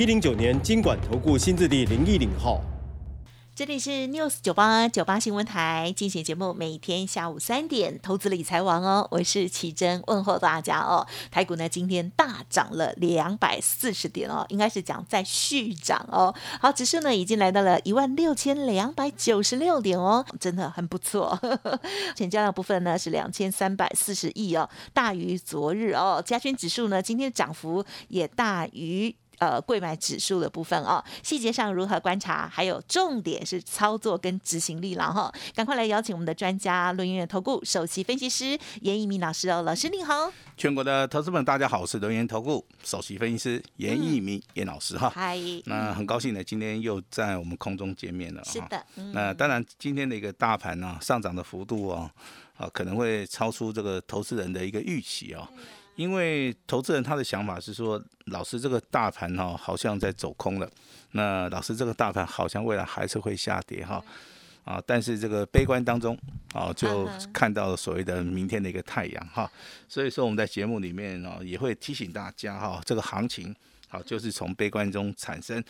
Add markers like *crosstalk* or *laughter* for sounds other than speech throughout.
一零九年经管投顾新字地零一零号。这里是 News 九八九八新闻台进行节目，每天下午三点，投资理财王哦，我是奇珍，问候大家哦。台股呢今天大涨了两百四十点哦，应该是讲在续涨哦。好，指数呢已经来到了一万六千两百九十六点哦，真的很不错。*laughs* 成交量部分呢是两千三百四十亿哦，大于昨日哦。加权指数呢今天涨幅也大于。呃，贵买指数的部分哦，细节上如何观察？还有重点是操作跟执行力了哈。赶快来邀请我们的专家，轮源投顾首席分析师严一鸣老师哦，老师你好。全国的投资们，大家好，我是轮源投顾首席分析师严一鸣严老师哈。嗨，那很高兴呢，今天又在我们空中见面了。是的，那当然今天的一个大盘呢，上涨的幅度哦，啊，可能会超出这个投资人的一个预期哦。因为投资人他的想法是说，老师这个大盘哈好像在走空了，那老师这个大盘好像未来还是会下跌哈，啊，但是这个悲观当中啊，就看到了所谓的明天的一个太阳哈，所以说我们在节目里面啊也会提醒大家哈，这个行情好就是从悲观中产生，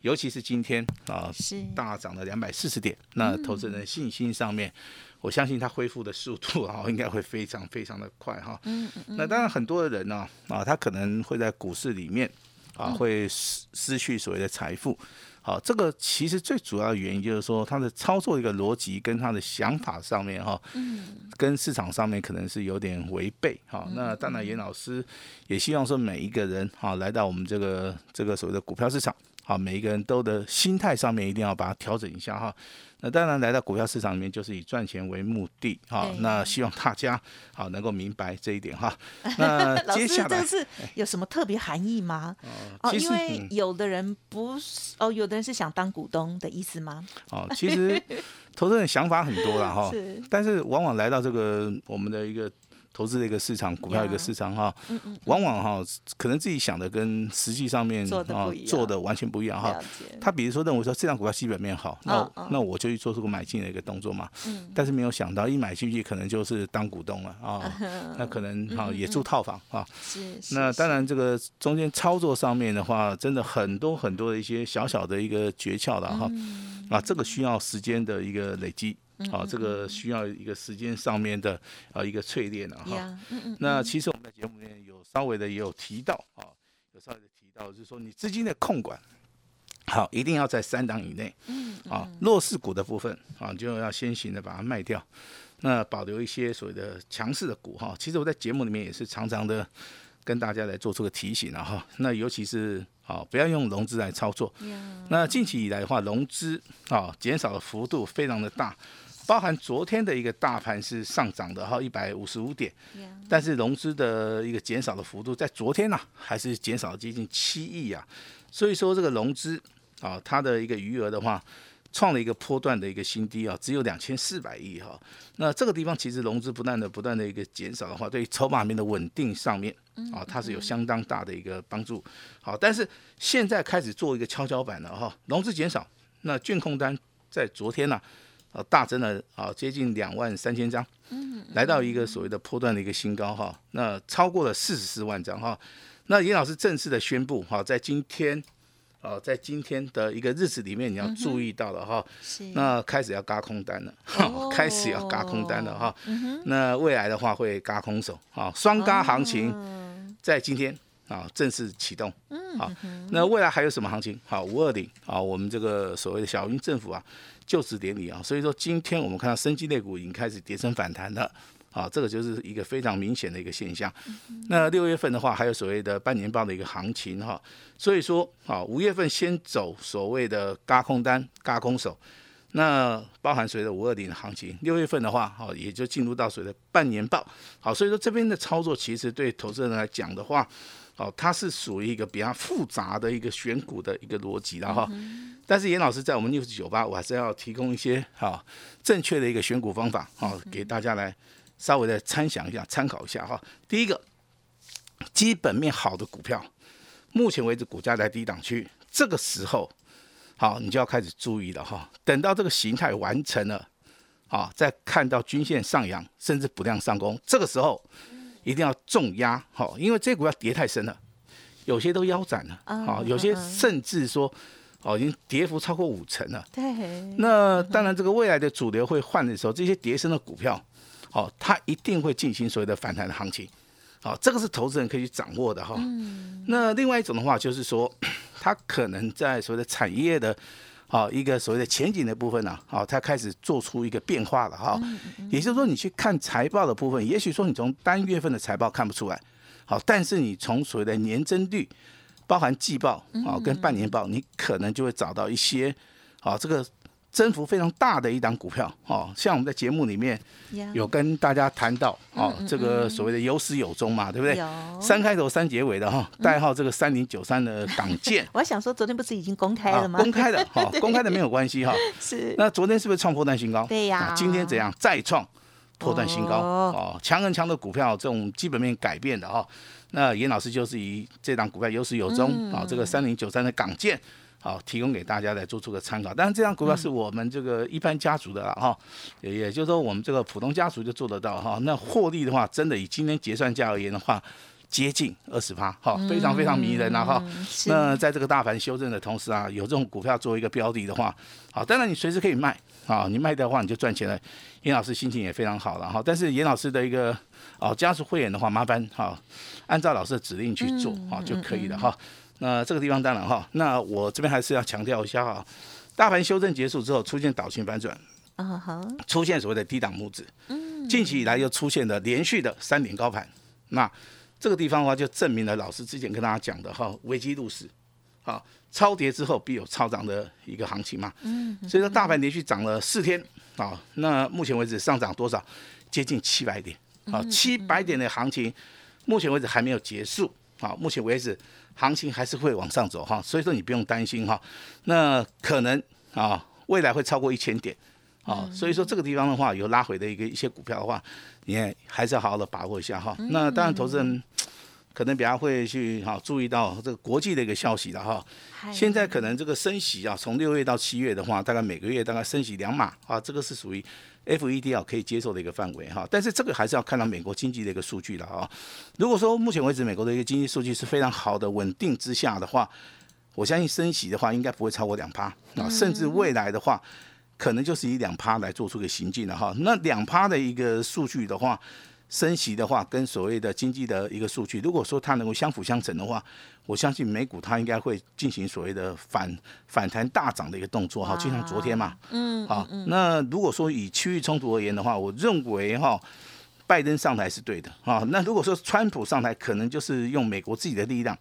尤其是今天啊大涨了两百四十点，那投资人信心上面。我相信它恢复的速度啊，*laughs* 应该会非常非常的快哈。嗯嗯。那当然，很多的人呢啊，他可能会在股市里面啊，会失失去所谓的财富。好，这个其实最主要的原因就是说，他的操作一个逻辑跟他的想法上面哈，嗯，跟市场上面可能是有点违背。哈，那当然，严老师也希望说每一个人哈，来到我们这个这个所谓的股票市场，好，每一个人都的心态上面一定要把它调整一下哈。那当然，来到股票市场里面就是以赚钱为目的哈。那希望大家好能够明白这一点哈。*laughs* 那接下来这是有什么特别含义吗？哦，因为有的人不是哦，有的人是想当股东的意思吗？哦，其实投资人想法很多了哈。*laughs* 是。但是往往来到这个我们的一个。投资的一个市场，股票一个市场哈，往往哈可能自己想的跟实际上面啊做的完全不一样哈。他比如说认为说这张股票基本面好，那那我就去做出个买进的一个动作嘛。但是没有想到一买进去可能就是当股东了啊，*laughs* 那可能哈也住套房啊。是。那当然这个中间操作上面的话，真的很多很多的一些小小的一个诀窍的哈。啊，这个需要时间的一个累积。啊，这个需要一个时间上面的啊一个淬炼了哈。那其实我们在节目里面有稍微的也有提到啊，有稍微的提到，就是说你资金的控管好，一定要在三档以内。嗯。啊，弱势股的部分啊，就要先行的把它卖掉，那保留一些所谓的强势的股哈。其实我在节目里面也是常常的跟大家来做出个提醒了哈。那尤其是啊，不要用融资来操作。那近期以来的话，融资啊减少的幅度非常的大。包含昨天的一个大盘是上涨的哈，一百五十五点，但是融资的一个减少的幅度在昨天呢，还是减少接近七亿啊，所以说这个融资啊，它的一个余额的话，创了一个波段的一个新低啊，只有两千四百亿哈。那这个地方其实融资不断的不断的一个减少的话，对于筹码面的稳定上面啊，它是有相当大的一个帮助。好，但是现在开始做一个跷跷板了哈，融资减少，那券控单在昨天呢？啊，大增了啊，接近两万三千张，嗯，来到一个所谓的波段的一个新高哈，那超过了四十四万张哈，那严老师正式的宣布哈，在今天，啊，在今天的一个日子里面，你要注意到了哈，那开始要嘎空单了，哈，开始要嘎空单了哈，那未来的话会嘎空手，啊，双嘎行情在今天啊正式启动，嗯，好，那未来还有什么行情？好，五二零啊，我们这个所谓的小云政府啊。就职典礼啊，所以说今天我们看到生机类股已经开始跌升反弹了，啊，这个就是一个非常明显的一个现象。那六月份的话，还有所谓的半年报的一个行情哈，所以说啊，五月份先走所谓的嘎空单、嘎空手，那包含所谓的五二零的行情。六月份的话，好也就进入到所谓的半年报，好，所以说这边的操作其实对投资人来讲的话，哦，它是属于一个比较复杂的一个选股的一个逻辑的哈。但是严老师在我们六十九八，我还是要提供一些哈正确的一个选股方法哈，给大家来稍微的参详一下、参考一下哈。第一个，基本面好的股票，目前为止股价在低档区，这个时候好，你就要开始注意了哈。等到这个形态完成了，啊，再看到均线上扬，甚至补量上攻，这个时候。一定要重压，好，因为这股要跌太深了，有些都腰斩了，好，有些甚至说，哦，已经跌幅超过五成了。对。那当然，这个未来的主流会换的时候，这些跌升的股票，哦，它一定会进行所谓的反弹的行情，好，这个是投资人可以去掌握的哈。嗯。那另外一种的话，就是说，*clears throat* 它可能在所谓的产业的。好，一个所谓的前景的部分呢，好，它开始做出一个变化了哈。也就是说，你去看财报的部分，也许说你从单月份的财报看不出来，好，但是你从所谓的年增率，包含季报啊跟半年报，你可能就会找到一些，好这个。增幅非常大的一档股票哦，像我们在节目里面有跟大家谈到哦，这个所谓的有始有终嘛，对不对？三开头三结尾的哈，代号这个三零九三的港建。*laughs* 我想说，昨天不是已经公开了吗？公开的 *laughs* 哈，公开的没有关系哈。是。那昨天是不是创破断新高？对呀。今天怎样再创破断新高？哦，强很强的股票，这种基本面改变的哈。那严老师就是以这档股票有始有终啊，这个三零九三的港建。好，提供给大家来做出个参考。但是这张股票是我们这个一般家族的哈，也也就是说我们这个普通家族就做得到哈。那获利的话，真的以今天结算价而言的话，接近二十趴，哈，非常非常迷人啊哈。那在这个大盘修正的同时啊，有这种股票作为一个标的的话，好，当然你随时可以卖啊，你卖的话你就赚钱了。严老师心情也非常好了哈。但是严老师的一个哦家族会员的话，麻烦哈，按照老师的指令去做啊就可以了哈。那这个地方当然哈，那我这边还是要强调一下哈，大盘修正结束之后出现倒型反转，啊哈，出现所谓的低档拇指，嗯，近期以来又出现了连续的三点高盘，那这个地方的话就证明了老师之前跟大家讲的哈，危机入市，啊，超跌之后必有超涨的一个行情嘛，嗯，所以说大盘连续涨了四天，啊，那目前为止上涨多少？接近七百点，啊，七百点的行情，目前为止还没有结束，啊，目前为止。行情还是会往上走哈，所以说你不用担心哈。那可能啊，未来会超过一千点啊，所以说这个地方的话，有拉回的一个一些股票的话，你还是要好好的把握一下哈。那当然，投资人 *tsk* 可能比较会去哈注意到这个国际的一个消息了哈。现在可能这个升息啊，从六月到七月的话，大概每个月大概升息两码啊，这个是属于。F E D 啊可以接受的一个范围哈，但是这个还是要看到美国经济的一个数据了啊。如果说目前为止美国的一个经济数据是非常好的稳定之下的话，我相信升息的话应该不会超过两趴啊，甚至未来的话可能就是以两趴来做出个行进的哈。那两趴的一个数据的话。升息的话，跟所谓的经济的一个数据，如果说它能够相辅相成的话，我相信美股它应该会进行所谓的反反弹大涨的一个动作哈，就像昨天嘛，嗯，好，那如果说以区域冲突而言的话，我认为哈，拜登上台是对的啊，那如果说川普上台，可能就是用美国自己的力量，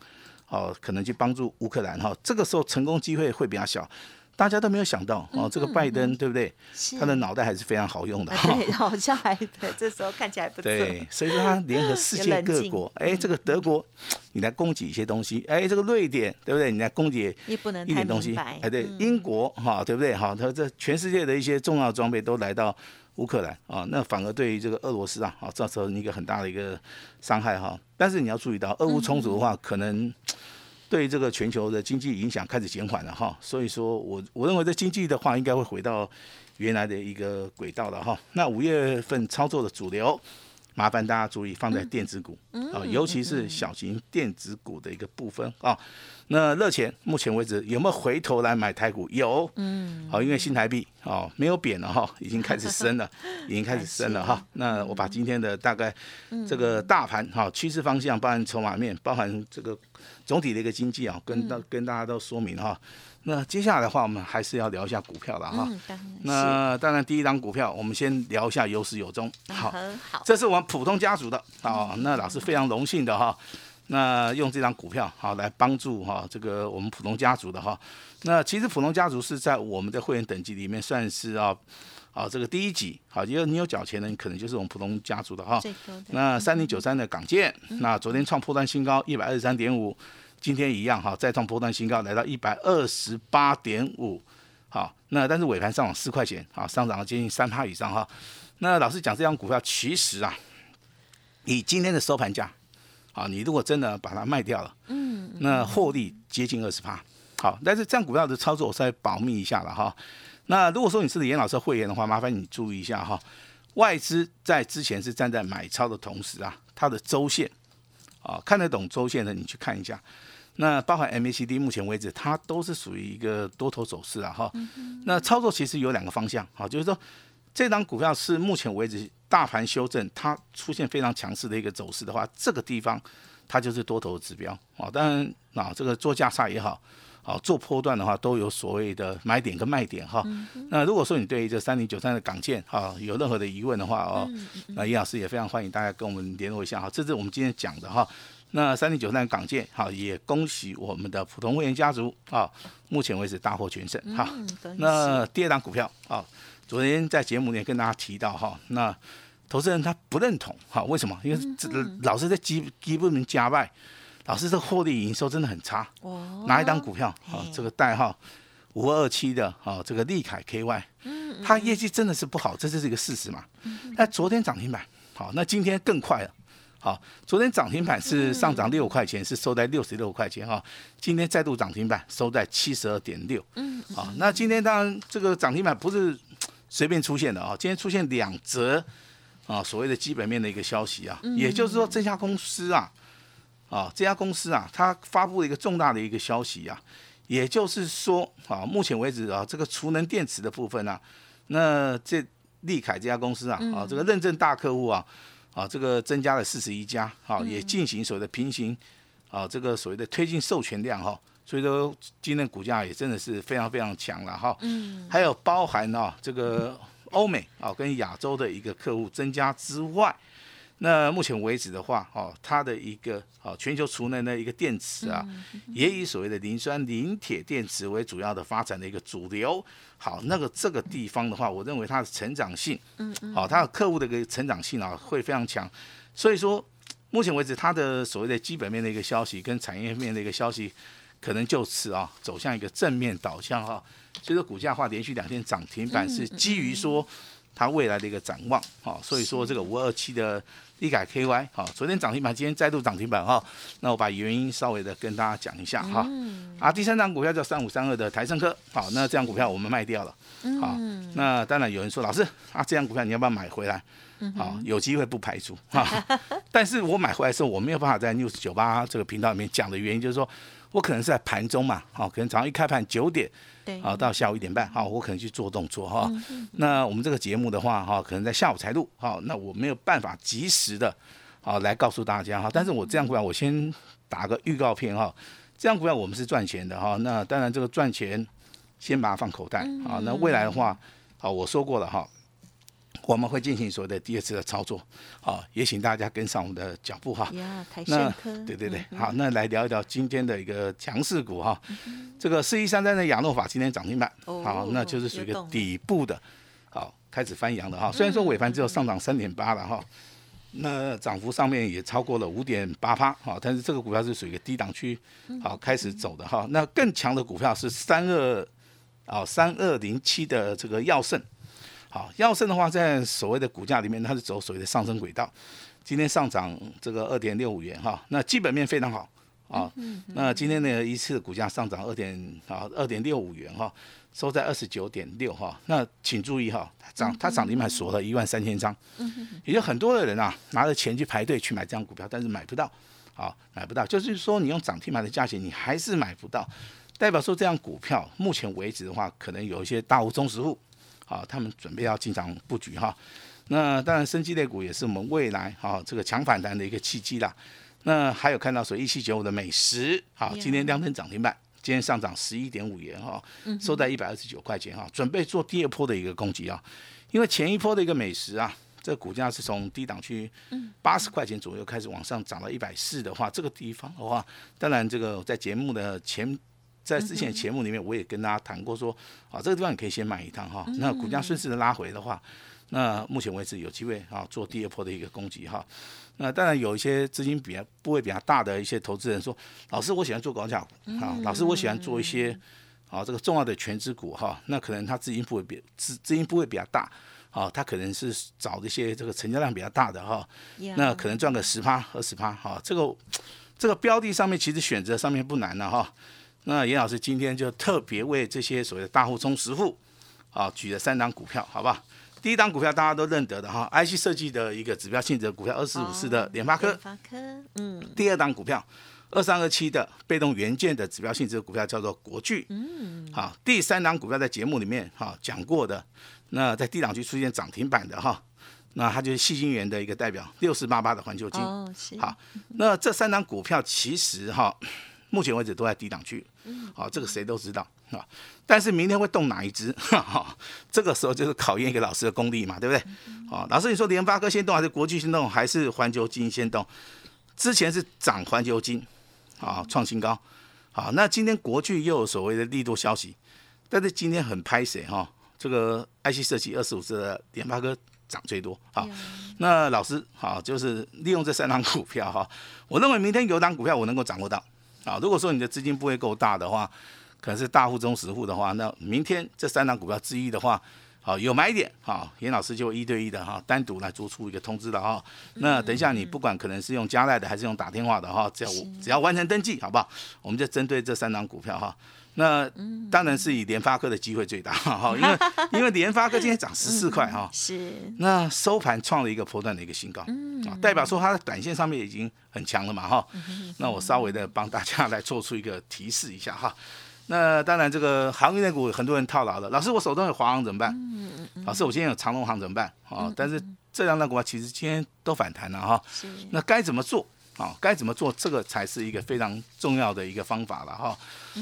哦，可能去帮助乌克兰哈，这个时候成功机会会比较小。大家都没有想到哦，这个拜登对不对？他的脑袋还是非常好用的。*laughs* 对，好像还对，这时候看起来不错。对，所以说他联合世界各国，哎，这个德国，*tsk* 你来供给一些东西，哎，这个瑞典，对不对？你来供给一不能一点东西，哎，对，英国哈，对不对？哈，他这全世界的一些重要装备都来到乌克兰啊，那反而对于这个俄罗斯啊，啊，造成一个很大的一个伤害哈。但是你要注意到，俄乌冲突的话，可能。对这个全球的经济影响开始减缓了哈，所以说我我认为这经济的话应该会回到原来的一个轨道了哈。那五月份操作的主流。麻烦大家注意放在电子股啊，尤其是小型电子股的一个部分啊。那热钱目前为止有没有回头来买台股？有，嗯，好，因为新台币哦没有贬了哈，已经开始升了，*laughs* 已经开始升了哈。那我把今天的大概这个大盘哈趋势方向，包含筹码面，包含这个总体的一个经济啊，跟到跟大家都说明哈。那接下来的话，我们还是要聊一下股票了哈。那当然，第一张股票，我们先聊一下有始有终。好，好，这是我们普通家族的啊。那老师非常荣幸的哈。那用这张股票好来帮助哈这个我们普通家族的哈。那其实普通家族是在我们的会员等级里面算是啊好，这个第一级，好，因为你有缴钱的，你可能就是我们普通家族的哈。那三零九三的港建，那昨天创破断新高一百二十三点五，今天一样哈，再创波段新高，来到一百二十八点五。好，那但是尾盘上涨四块钱，好，上涨了接近三趴以上哈。那老师讲这张股票，其实啊，以今天的收盘价，啊，你如果真的把它卖掉了，嗯，那获利接近二十趴。好，但是这样股票的操作我稍微保密一下了哈。那如果说你是严老师会员的话，麻烦你注意一下哈。外资在之前是站在买超的同时啊，它的周线啊看得懂周线的，你去看一下。那包含 MACD，目前为止它都是属于一个多头走势啊哈。那操作其实有两个方向哈，就是说这张股票是目前为止大盘修正它出现非常强势的一个走势的话，这个地方它就是多头指标啊。当然啊，这个做价差也好。好，做波段的话都有所谓的买点跟卖点哈。那如果说你对这三零九三的港建哈有任何的疑问的话哦，那叶老师也非常欢迎大家跟我们联络一下哈。这是我们今天讲的哈。那三零九三港建好，也恭喜我们的普通会员家族啊，目前为止大获全胜哈。那第二档股票啊，昨天在节目里跟大家提到哈，那投资人他不认同哈，为什么？因为这老是在基基本面加败。老是，这获利营收真的很差。哦。拿一档股票，啊，这个代号五二七的，好，这个利凯 KY，嗯，它业绩真的是不好，这就是一个事实嘛。嗯。那昨天涨停板，好，那今天更快了，好，昨天涨停板是上涨六块钱，是收在六十六块钱哈。今天再度涨停板，收在七十二点六。嗯。好，那今天当然这个涨停板不是随便出现的啊，今天出现两则啊所谓的基本面的一个消息啊，也就是说这家公司啊。啊，这家公司啊，它发布了一个重大的一个消息啊，也就是说，啊，目前为止啊，这个储能电池的部分啊，那这利凯这家公司啊，啊，这个认证大客户啊，啊，这个增加了四十一家，啊，也进行所谓的平行，啊，这个所谓的推进授权量哈，所以说今天股价也真的是非常非常强了哈，嗯，还有包含啊，这个欧美啊跟亚洲的一个客户增加之外。那目前为止的话，哦，它的一个哦全球储能的一个电池啊，也以所谓的磷酸磷铁电池为主要的发展的一个主流。好，那个这个地方的话，我认为它的成长性，嗯嗯，好，它的客户的一个成长性啊会非常强。所以说，目前为止它的所谓的基本面的一个消息跟产业面的一个消息，可能就此啊走向一个正面导向哈。所以说股价话连续两天涨停板是基于说它未来的一个展望，好，所以说这个五二七的。力改 KY 好，昨天涨停板，今天再度涨停板哈。那我把原因稍微的跟大家讲一下哈。啊，第三张股票叫三五三二的台盛科，好，那这张股票我们卖掉了。好，那当然有人说老师啊，这张股票你要不要买回来？好，有机会不排除哈。*laughs* 但是我买回来的时候，我没有办法在 News 九八这个频道里面讲的原因，就是说我可能是在盘中嘛，好，可能早上一开盘九点。对好，到下午一点半，好，我可能去做动作哈。那我们这个节目的话，哈，可能在下午才录，好，那我没有办法及时的，好来告诉大家哈。但是我这样股票，我先打个预告片哈。这样股票我们是赚钱的哈。那当然这个赚钱，先把它放口袋啊。那未来的话，好，我说过了哈。我们会进行所谓的第二次的操作，好，也请大家跟上我们的脚步哈。那对对对，好，那来聊一聊今天的一个强势股哈。这个四一三三的亚诺法今天涨停板，好，那就是属于一个底部的，好，开始翻扬的哈。虽然说尾盘只有上涨三点八了哈，那涨幅上面也超过了五点八趴，哈，但是这个股票是属于一个低档区，好，开始走的哈。那更强的股票是三二，啊，三二零七的这个药盛。好，药盛的话，在所谓的股价里面，它是走所谓的上升轨道。今天上涨这个二点六五元哈，那基本面非常好啊。那今天呢一次股价上涨二点啊二点六五元哈，收在二十九点六哈。那请注意哈，涨它涨停板锁了一万三千张，也就很多的人啊拿着钱去排队去买这张股票，但是买不到，啊买不到，就是说你用涨停板的价钱你还是买不到，代表说这样股票目前为止的话，可能有一些大户中实户。好，他们准备要进场布局哈。那当然，生机类股也是我们未来哈这个强反弹的一个契机啦。那还有看到说一七九五的美食，好，今天亮灯涨停板，今天上涨十一点五元哈，收在一百二十九块钱哈，准备做第二波的一个攻击啊。因为前一波的一个美食啊，这股价是从低档区八十块钱左右开始往上涨到一百四的话，这个地方的话，当然这个在节目的前。在之前节目里面我也跟大家谈过，说啊这个地方你可以先买一趟哈。那股价顺势的拉回的话，那目前为止有机会啊做第二波的一个攻击哈。那当然有一些资金比较部位比较大的一些投资人说，老师我喜欢做高价股啊，老师我喜欢做一些啊这个重要的全资股哈。那可能他资金部位比资资金部位比较大。啊，他可能是找一些这个成交量比较大的哈，那可能赚个十趴二十趴哈。这个这个标的上面其实选择上面不难的哈。那严老师今天就特别为这些所谓的大户中实户啊举了三档股票，好不好？第一档股票大家都认得的哈，IC 设计的一个指标性质的股票二四五四的联发科。联发科，嗯。第二档股票二三二七的被动元件的指标性质的股票叫做国巨。嗯。好，第三档股票在节目里面哈讲过的。那在低档区出现涨停板的哈，那它就是细晶圆的一个代表，六四八八的环球金。哦，是。好，那这三档股票其实哈，目前为止都在低档区。嗯。好，这个谁都知道啊。但是明天会动哪一只？*laughs* 哈，这个时候就是考验一个老师的功力嘛，对不对？好，老师你说联发科先动还是国际先动还是环球金先动？之前是涨环球金，啊，创新高。好，那今天国巨又有所谓的力度消息，但是今天很拍谁哈？这个 IC 设计二十五只的联发科涨最多，好，那老师好，就是利用这三档股票哈，我认为明天有档股票我能够掌握到，啊，如果说你的资金不会够大的话，可能是大户中实户的话，那明天这三档股票之一的话，好有买点，好，严老师就一对一的哈，单独来做出一个通知了哈，那等一下你不管可能是用加赖的还是用打电话的哈，只要我只要完成登记，好不好？我们就针对这三档股票哈。那当然是以联发科的机会最大哈，因为 *laughs* 因为联发科今天涨十四块哈，是。那收盘创了一个波段的一个新高，啊，代表说它的短线上面已经很强了嘛哈，那我稍微的帮大家来做出一个提示一下哈，那当然这个航运类股很多人套牢了，老师我手中有华航怎么办？老师我今天有长隆航怎么办？啊，但是这两档股票其实今天都反弹了哈，那该怎么做？啊，该怎么做？这个才是一个非常重要的一个方法了哈。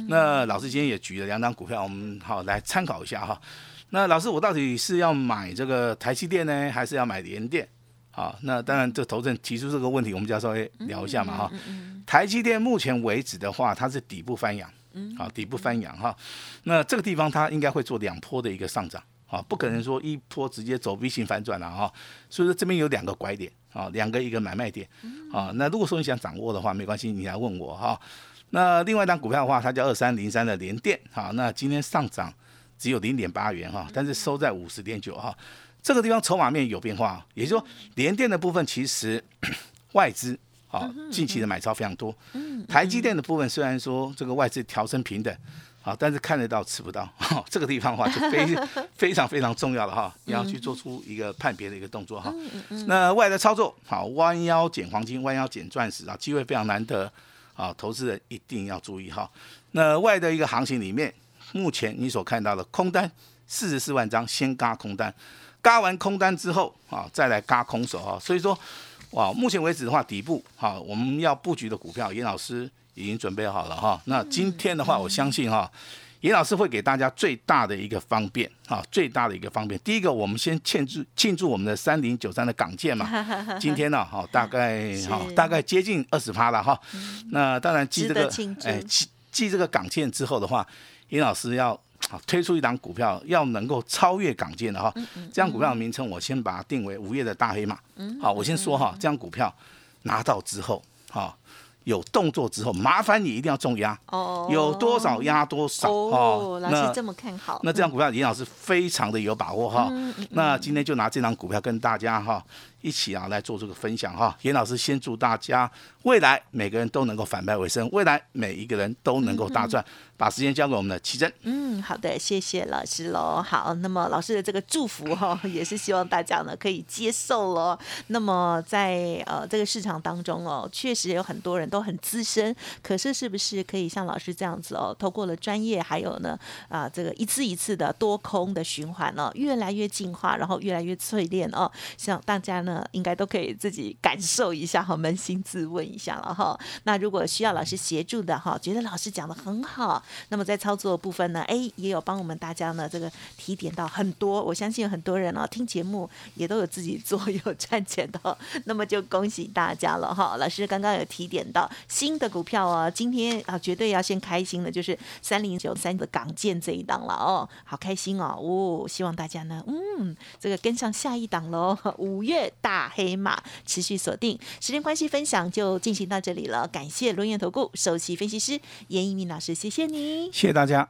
那老师今天也举了两张股票，我们好来参考一下哈。那老师，我到底是要买这个台积电呢，还是要买联电？好，那当然，这投资人提出这个问题，我们就要稍微聊一下嘛哈。台积电目前为止的话，它是底部翻扬，好，底部翻扬哈。那这个地方它应该会做两波的一个上涨，啊，不可能说一波直接走 V 型反转了哈。所以说这边有两个拐点。啊，两个一个买卖点，啊，那如果说你想掌握的话，没关系，你来问我哈。那另外一张股票的话，它叫二三零三的联电，哈，那今天上涨只有零点八元哈，但是收在五十点九哈，这个地方筹码面有变化，也就是说联电的部分其实 *clears throat* 外资啊近期的买超非常多，台积电的部分虽然说这个外资调升平等。啊，但是看得到吃不到，*laughs* 这个地方的话就非 *laughs* 非常非常重要了哈，你要去做出一个判别的一个动作哈。那外的操作，好，弯腰捡黄金，弯腰捡钻石啊，机会非常难得啊，投资人一定要注意哈。那外的一个行情里面，目前你所看到的空单四十四万张，先嘎空单，嘎完空单之后啊，再来嘎空手啊，所以说哇，目前为止的话，底部哈，我们要布局的股票，严老师。已经准备好了哈，那今天的话，我相信哈，严老师会给大家最大的一个方便哈，最大的一个方便。第一个，我们先庆祝庆祝我们的三零九三的港建嘛，*laughs* 今天呢，哈，大概 *laughs* 哈，大概接近二十趴了哈。那当然记这个，哎，记记这个港建之后的话，严老师要推出一档股票，要能够超越港建的哈。这样股票的名称，我先把它定为五月的大黑马。好，我先说哈，这样股票拿到之后，哈。有动作之后，麻烦你一定要重压哦，有多少压多少哦。老师这么看好，那这张股票严老师非常的有把握哈。那今天就拿这张股票跟大家哈一起啊来做这个分享哈。严老师先祝大家未来每个人都能够反败为胜，未来每一个人都能够大赚。把时间交给我们的奇珍。嗯，好的，谢谢老师喽。好，那么老师的这个祝福哈，也是希望大家呢可以接受喽。那么在呃这个市场当中哦，确实有很多人都很资深，可是是不是可以像老师这样子哦，透过了专业，还有呢啊这个一次一次的多空的循环哦，越来越进化，然后越来越淬炼哦，希望大家呢应该都可以自己感受一下哈，扪心自问一下了哈。那如果需要老师协助的哈，觉得老师讲的很好，那么在操作部分呢，哎，也有帮我们大家呢这个提点到很多。我相信有很多人哦，听节目也都有自己做 *laughs* 有赚钱的，那么就恭喜大家了哈。老师刚刚有提点到新的股票哦，今天啊绝对要先开心的，就是三零九三的港建这一档了哦，好开心哦，哦，希望大家呢，嗯，这个跟上下一档喽，五月大黑马持续锁定。时间关系，分享就进行到这里了，感谢龙岩投顾首席分析师严一鸣老师，谢谢你，谢谢大家。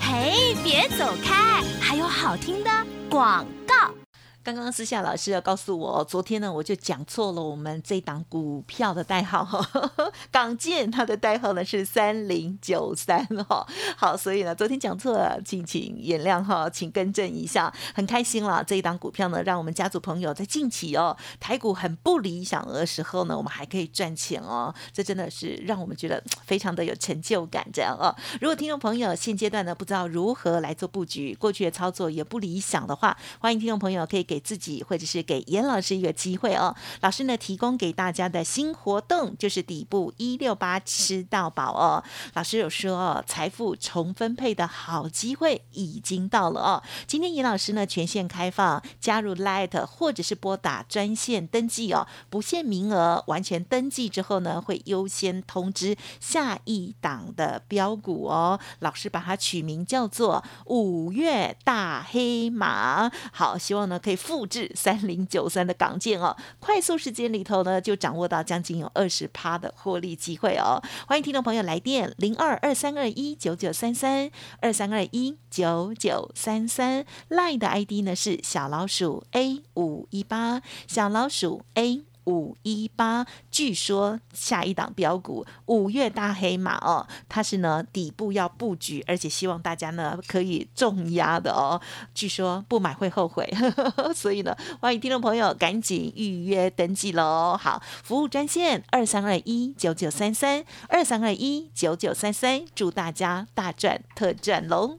嘿，别走开，还有好听的广告。刚刚私下老师要告诉我，昨天呢我就讲错了我们这档股票的代号哈，*laughs* 港建它的代号呢是三零九三哈，好，所以呢昨天讲错了，敬请原谅哈，请更正一下，很开心了，这一档股票呢让我们家族朋友在近期哦台股很不理想的时候呢，我们还可以赚钱哦，这真的是让我们觉得非常的有成就感这样哦。如果听众朋友现阶段呢不知道如何来做布局，过去的操作也不理想的话，欢迎听众朋友可以给。给自己或者是给严老师一个机会哦，老师呢提供给大家的新活动就是底部一六八吃到饱哦。老师有说哦，财富重分配的好机会已经到了哦。今天严老师呢全线开放加入 Light 或者是拨打专线登记哦，不限名额，完全登记之后呢会优先通知下一档的标股哦。老师把它取名叫做五月大黑马，好，希望呢可以。复制三零九三的港建哦，快速时间里头呢，就掌握到将近有二十趴的获利机会哦。欢迎听众朋友来电零二二三二一九九三三二三二一九九三三，line 的 ID 呢是小老鼠 A 五一八，小老鼠 A。五一八，据说下一档标股五月大黑马哦，它是呢底部要布局，而且希望大家呢可以重压的哦。据说不买会后悔，*laughs* 所以呢欢迎听众朋友赶紧预约登记喽。好，服务专线二三二一九九三三二三二一九九三三，祝大家大赚特赚喽！